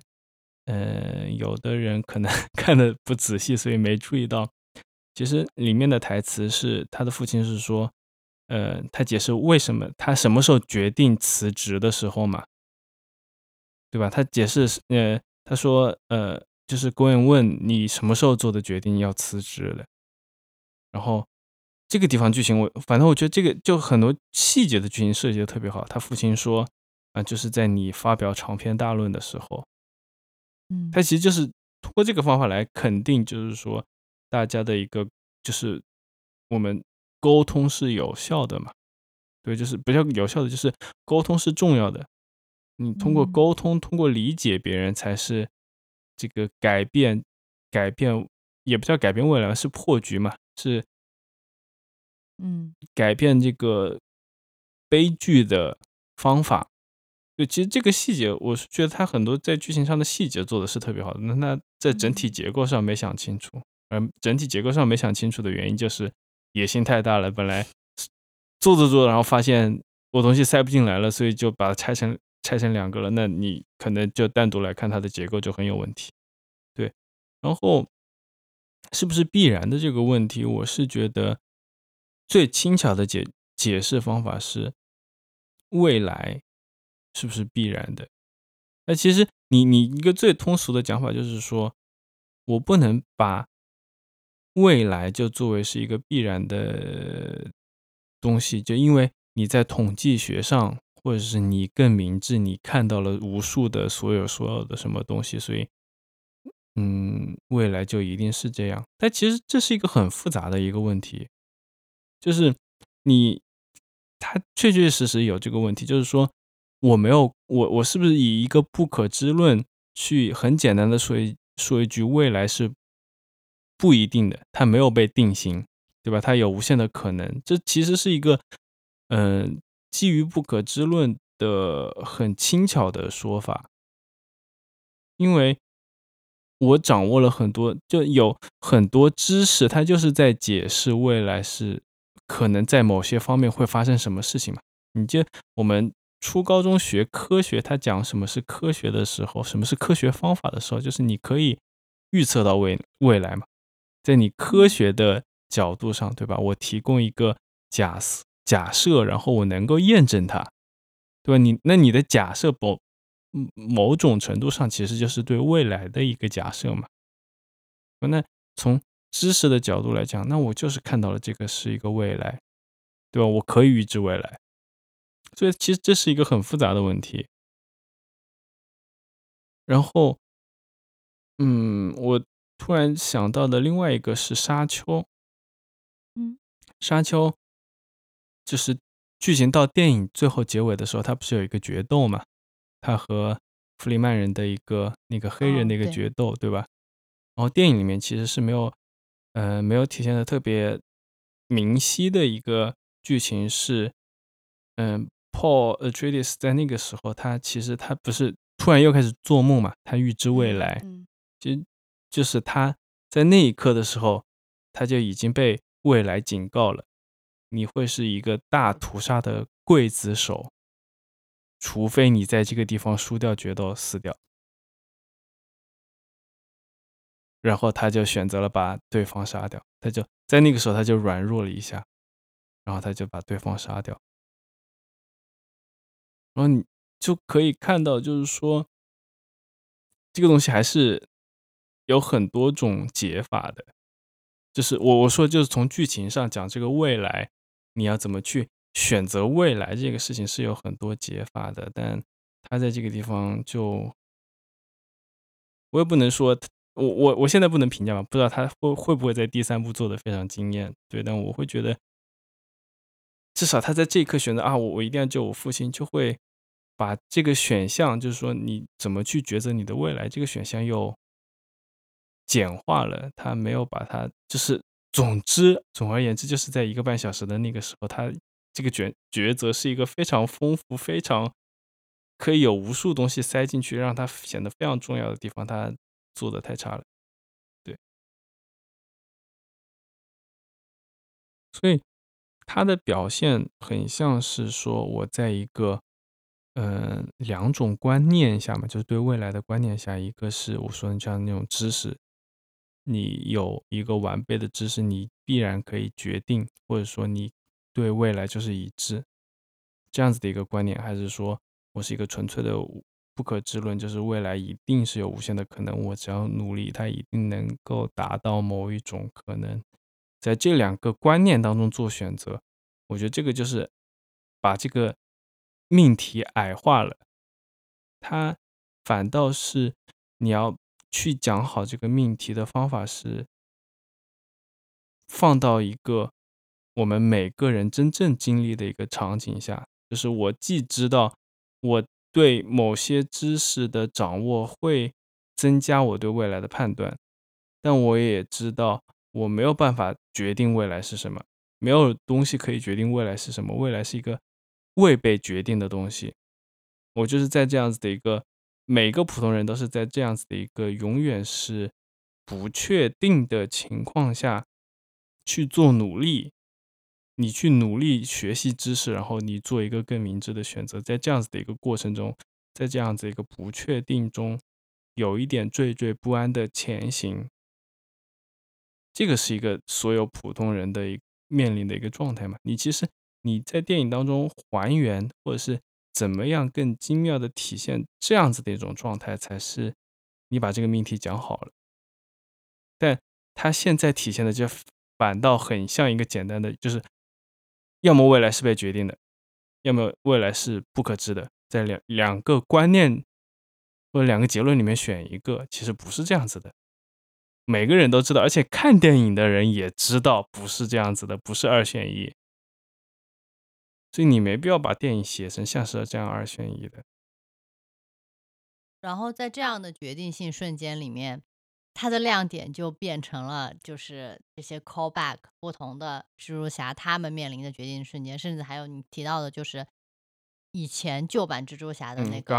呃，有的人可能 看的不仔细，所以没注意到，其实里面的台词是他的父亲是说，呃，他解释为什么他什么时候决定辞职的时候嘛，对吧？他解释，呃，他说，呃，就是郭燕问你什么时候做的决定要辞职的，然后这个地方剧情我反正我觉得这个就很多细节的剧情设计的特别好。他父亲说，啊，就是在你发表长篇大论的时候，嗯，他其实就是通过这个方法来肯定，就是说大家的一个就是我们沟通是有效的嘛，对，就是比较有效的，就是沟通是重要的。你通过嗯沟通，通过理解别人，才是这个改变改变，也不叫改变未来，是破局嘛，是嗯改变这个悲剧的方法。对，其实这个细节，我是觉得他很多在剧情上的细节做的是特别好的。那那在整体嗯结构上没想清楚，而整体结构上没想清楚的原因就是野心太大了。本来做着做着，然后发现我东西塞不进来了，所以就把它拆成拆成两个了。那你可能就单独来看它的结构就很有问题。对，然后是不是必然的这个问题，我是觉得最轻巧的解解释方法是未来是不是必然的？那其实你你一个最通俗的讲法就是说，我不能把未来就作为是一个必然的东西，就因为你在统计学上，或者是你更明智，你看到了无数的所有所有的什么东西，所以，嗯，未来就一定是这样。但其实这是一个很复杂的一个问题，就是你，它确确实实有这个问题，就是说，我没有，我我是不是以一个不可知论去很简单的说一说一句未来是不一定的，它没有被定型，对吧？它有无限的可能，这其实是一个，嗯、基于不可知论的很轻巧的说法，因为我掌握了很多，就有很多知识，它就是在解释未来是可能在某些方面会发生什么事情嘛。你就我们初高中学科学，它讲什么是科学的时候，什么是科学方法的时候，就是你可以预测到未未来嘛，在你科学的角度上，对吧？我提供一个假假设，然后我能够验证它，对吧？你那你的假设某某种程度上其实就是对未来的一个假设嘛。那从知识的角度来讲，那我就是看到了这个是一个未来，对吧？我可以预知未来，所以其实这是一个很复杂的问题。然后，嗯，我突然想到的另外一个是沙丘，嗯沙丘就是剧情到电影最后结尾的时候，他不是有一个决斗嘛？他和弗里曼人的一个那个黑人的一个哦对决斗，对吧？然后电影里面其实是没有，呃，没有体现的特别明晰的一个剧情是，嗯、Paul Atreides 在那个时候，他其实他不是突然又开始做梦嘛？他预知未来，嗯其实就是他在那一刻的时候，他就已经被未来警告了，你会是一个大屠杀的刽子手，除非你在这个地方输掉决斗死掉。然后他就选择了把对方杀掉，他就在那个时候他就软弱了一下，然后他就把对方杀掉。然后你就可以看到，就是说这个东西还是有很多种解法的。就是我我说就是从剧情上讲，这个未来你要怎么去选择未来这个事情是有很多解法的，但他在这个地方就，我也不能说我我我现在不能评价吧，不知道他会会不会在第三部做的非常惊艳，对，但我会觉得至少他在这一刻选择啊，我我一定要救我父亲，就会把这个选项，就是说你怎么去抉择你的未来这个选项又简化了，他没有把它就是，总之总而言之，就是在一个半小时的那个时候，他这个抉抉择是一个非常丰富、非常可以有无数东西塞进去，让它显得非常重要的地方，他做的太差了。对，所以他的表现很像是说我在一个嗯、两种观念下嘛，就是对未来的观念下，一个是我说的像那种知识你有一个完备的知识，你必然可以决定，或者说你对未来就是已知这样子的一个观念，还是说我是一个纯粹的不可知论，就是未来一定是有无限的可能，我只要努力，它一定能够达到某一种可能。在这两个观念当中做选择，我觉得这个就是把这个命题矮化了，它反倒是你要去讲好这个命题的方法是放到一个我们每个人真正经历的一个场景下，就是我既知道我对某些知识的掌握会增加我对未来的判断，但我也知道。我没有办法决定未来是什么，没有东西可以决定未来是什么。未来是一个未被决定的东西。我就是在这样子的一个，每个普通人都是在这样子的一个永远是不确定的情况下去做努力。你去努力学习知识，然后你做一个更明智的选择。在这样子的一个过程中，在这样子一个不确定中，有一点惴惴不安的前行。这个是一个所有普通人的一面临的一个状态嘛？你其实你在电影当中还原，或者是怎么样更精妙的体现这样子的一种状态，才是你把这个命题讲好了。但他现在体现的就反倒很像一个简单的，就是要么未来是被决定的，要么未来是不可知的，在两两个观念或者两个结论里面选一个，其实不是这样子的。每个人都知道，而且看电影的人也知道不是这样子的，不是二选一，所以你没必要把电影写成像是这样二选一的。然后在这样的决定性瞬间里面，它的亮点就变成了就是这些 callback 不同的蜘蛛侠他们面临的决定瞬间，甚至还有你提到的，就是以前旧版蜘蛛侠的那个，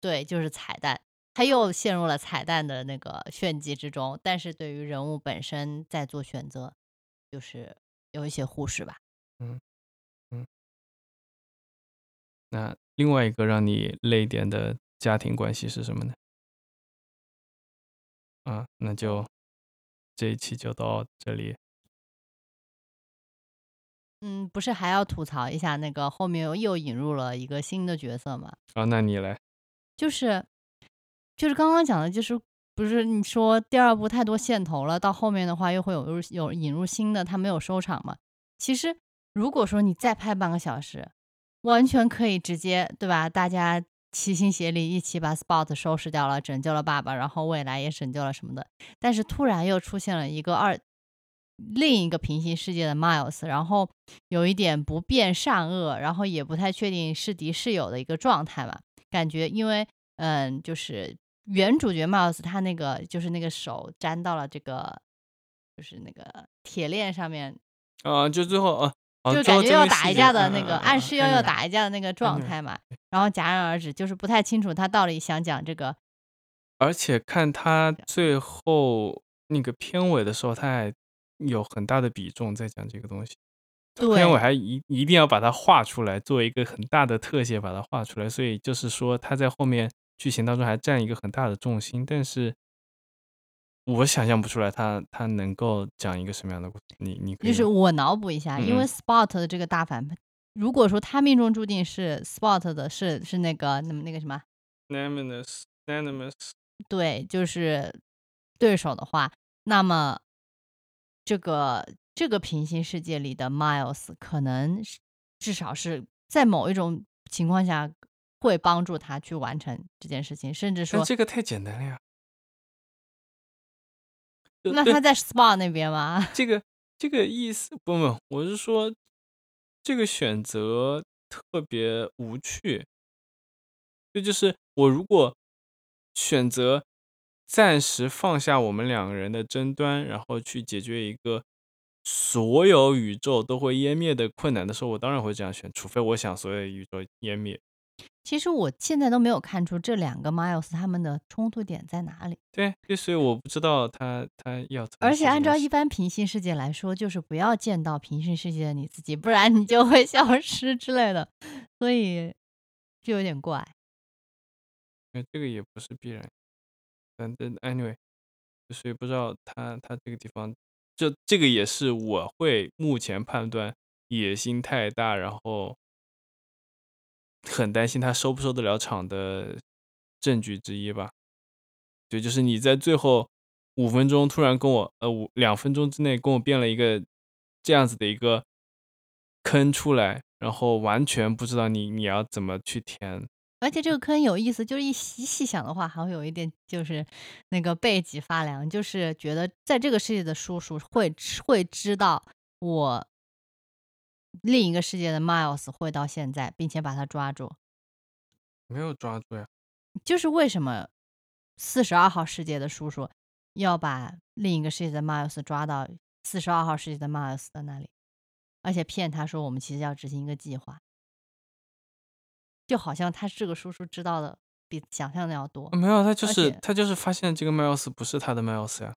对，就是彩蛋。他又陷入了彩蛋的那个炫技之中，但是对于人物本身在做选择，就是有一些忽视吧。嗯嗯。那另外一个让你泪点的家庭关系是什么呢？啊，那就这一期就到这里。嗯，不是还要吐槽一下那个后面又引入了一个新的角色吗？啊，那你来。就是。就是刚刚讲的，就是不是你说第二部太多线头了，到后面的话又会有有引入新的，它没有收场嘛？其实如果说你再拍半个小时，完全可以直接对吧？大家齐心协力一起把 Spot 收拾掉了，拯救了爸爸，然后未来也拯救了什么的。但是突然又出现了一个二另一个平行世界的 Miles，然后有一点不辨善恶，然后也不太确定是敌是友的一个状态嘛？感觉因为嗯，就是。原主角 Miles 他那个就是那个手粘到了这个，就是那个铁链上面，啊，就最后啊，就感觉要打一架的那个，暗示要要打一架的那个状态嘛。然后戛然而止，就是不太清楚他到底想讲这个。而且看他最后那个片尾的时候，他还有很大的比重在讲这个东西。片尾还一一定要把它画出来，做一个很大的特写把它画出来。所以就是说他在后面。剧情当中还占一个很大的重心，但是我想象不出来他他能够讲一个什么样的故事。你你就是我脑补一下，因为 Spot 的这个大反派，如果说他命中注定是 Spot 的，是是那个那么那个什么 n a m u s n a m u s 对，就是对手的话，那么这个这个平行世界里的 Miles 可能至少是在某一种情况下。会帮助他去完成这件事情，甚至说这个太简单了呀。那他在 SPA 那边吗？这个这个意思不不，我是说这个选择特别无趣。这就是我如果选择暂时放下我们两个人的争端，然后去解决一个所有宇宙都会湮灭的困难的时候，我当然会这样选，除非我想所有宇宙湮灭。其实我现在都没有看出这两个 Miles 他们的冲突点在哪里。对，就所以我不知道他他要。而且按照一般平行世界来说，就是不要见到平行世界的你自己，不然你就会 消失之类的，所以就有点怪。哎，这个也不是必然。反正 anyway，所以不知道他他这个地方，就这个也是我会目前判断野心太大，然后很担心他收不收得了场的证据之一吧。对，就是你在最后五分钟突然跟我，呃，五两分钟之内跟我变了一个这样子的一个坑出来，然后完全不知道你你要怎么去填。而且这个坑有意思，就是一细细想的话，还会有一点就是那个背脊发凉，就是觉得在这个世界的叔叔会会知道我另一个世界的 Miles 会到现在，并且把他抓住。没有抓住呀，就是为什么四十二号世界的叔叔要把另一个世界的 Miles 抓到四十二号世界的 Miles 的那里，而且骗他说我们其实要执行一个计划。就好像他这个叔叔知道的比想象的要多，没有，他就是他就是发现这个 Miles 不是他的 Miles 呀。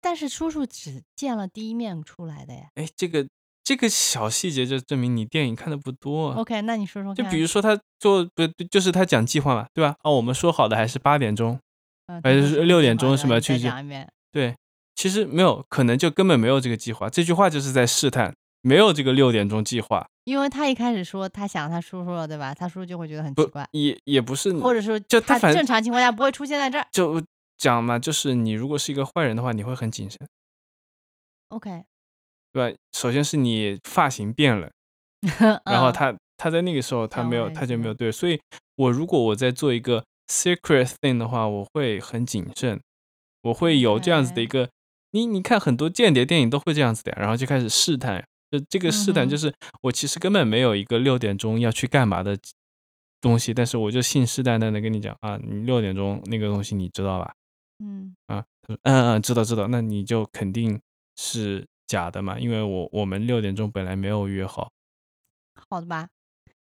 但是叔叔只见了第一面出来的呀。哎，这个这个小细节就证明你电影看的不多。OK，那你说说看。就比如说他做不就是他讲计划嘛，对吧？哦，我们说好的还是八点钟，嗯，还是他说什么6点钟什么去讲一遍。对，其实没有，可能就根本没有这个计划。这句话就是在试探，没有这个六点钟计划，因为他一开始说他想他叔叔了，对吧？他叔叔就会觉得很奇怪，也也不是，或者说就他正常情况下不会出现在这儿。就讲嘛，就是你如果是一个坏人的话，你会很谨慎，OK，对吧？首先是你发型变了，然后他他在那个时候他没有他就没有对，所以我如果我在做一个 secret thing 的话，我会很谨慎，我会有这样子的一个，你你看很多间谍电影都会这样子的呀，然后就开始试探，就这个试探就是我其实根本没有一个六点钟要去干嘛的东西，但是我就信誓旦旦的跟你讲啊，你六点钟那个东西你知道吧？嗯啊，他说嗯嗯知道知道，那你就肯定是假的嘛，因为我我们六点钟本来没有约好。好的吧。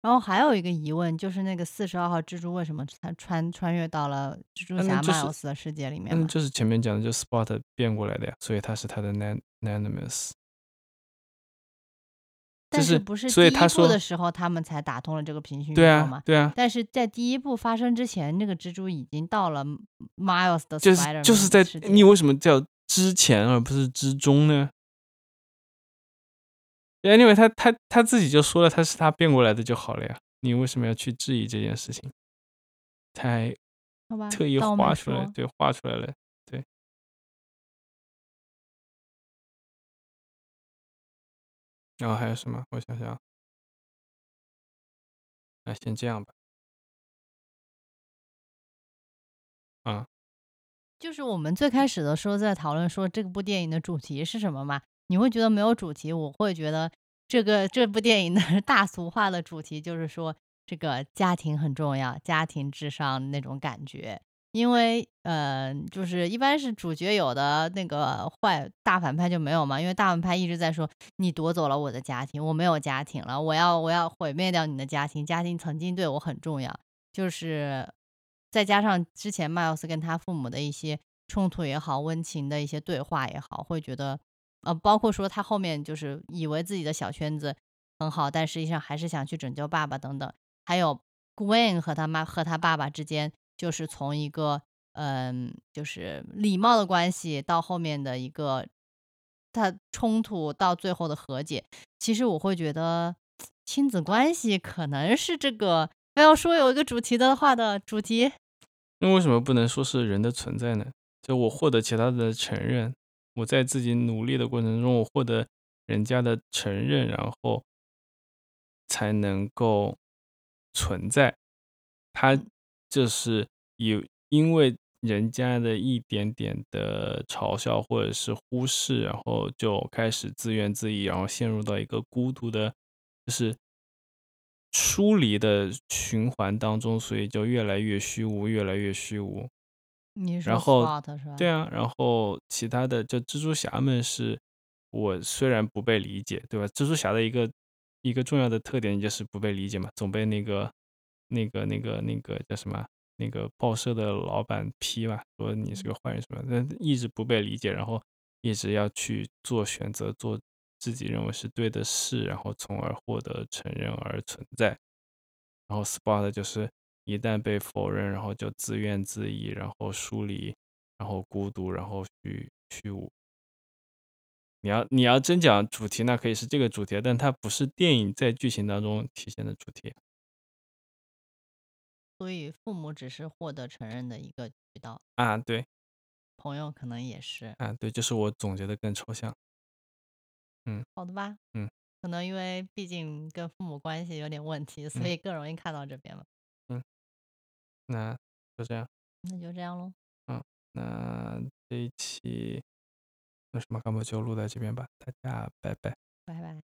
然后还有一个疑问，就是那个四十二号蜘蛛为什么穿穿穿越到了蜘蛛侠嗯就是迈尔斯的世界里面？就是前面讲的，就 Spot 变过来的呀，所以他是他的 nan Nanimus。但就是不是第一部的时候他们才打通了这个平行宇对啊宙吗？，对啊，但是在第一部发生之前，那个蜘蛛已经到了 Miles 的就是就是在你为什么叫之前而不是之中呢？Anyway，他他他自己就说了，他是他变过来的就好了呀，你为什么要去质疑这件事情？他还，特意画出来，对，画出来了，对。然后还有什么？我想想，那先这样吧。啊，就是我们最开始的时候在讨论说这部电影的主题是什么嘛？你会觉得没有主题，我会觉得这个这部电影的 大俗话的主题就是说这个家庭很重要，家庭至上那种感觉。因为呃，就是一般是主角有的那个坏大反派就没有嘛，因为大反派一直在说你夺走了我的家庭，我没有家庭了，我要我要毁灭掉你的家庭，家庭曾经对我很重要，就是再加上之前迈尔斯跟他父母的一些冲突也好，温情的一些对话也好，会觉得，呃，包括说他后面就是以为自己的小圈子很好，但实际上还是想去拯救爸爸等等，还有 Gwen 和他妈和他爸爸之间，就是从一个嗯，就是礼貌的关系到后面的一个他冲突到最后的和解，其实我会觉得亲子关系可能是这个要说有一个主题的话的主题，那为什么不能说是人的存在呢？就我获得其他的承认，我在自己努力的过程中，我获得人家的承认，然后才能够存在。他就是有因为人家的一点点的嘲笑或者是忽视，然后就开始自怨自艾，然后陷入到一个孤独的，就是疏离的循环当中，所以就越来越虚无，越来越虚无。你说然后 Spot 是吧？对啊，然后其他的就蜘蛛侠们是，我虽然不被理解，对吧？蜘蛛侠的一个一个重要的特点就是不被理解嘛，总被那个那个那个那个叫什么那个报社的老板批嘛，说你是个坏人什么的，但一直不被理解，然后一直要去做选择，做自己认为是对的事，然后从而获得承认而存在。然后 Spot 就是一旦被否认，然后就自怨自艾，然后疏离，然然后孤独，然后虚虚无。你要你要真讲主题，那可以是这个主题，但它不是电影在剧情当中体现的主题。所以父母只是获得承认的一个渠道，啊，对，朋友可能也是。啊，对，就是我总结的更抽象。嗯好的吧？嗯，可能因为毕竟跟父母关系有点问题，所嗯以更容易看到这边了。那就这样。那就这样喽，嗯那这一期那什么干部就录在这边吧，大家拜拜。拜拜。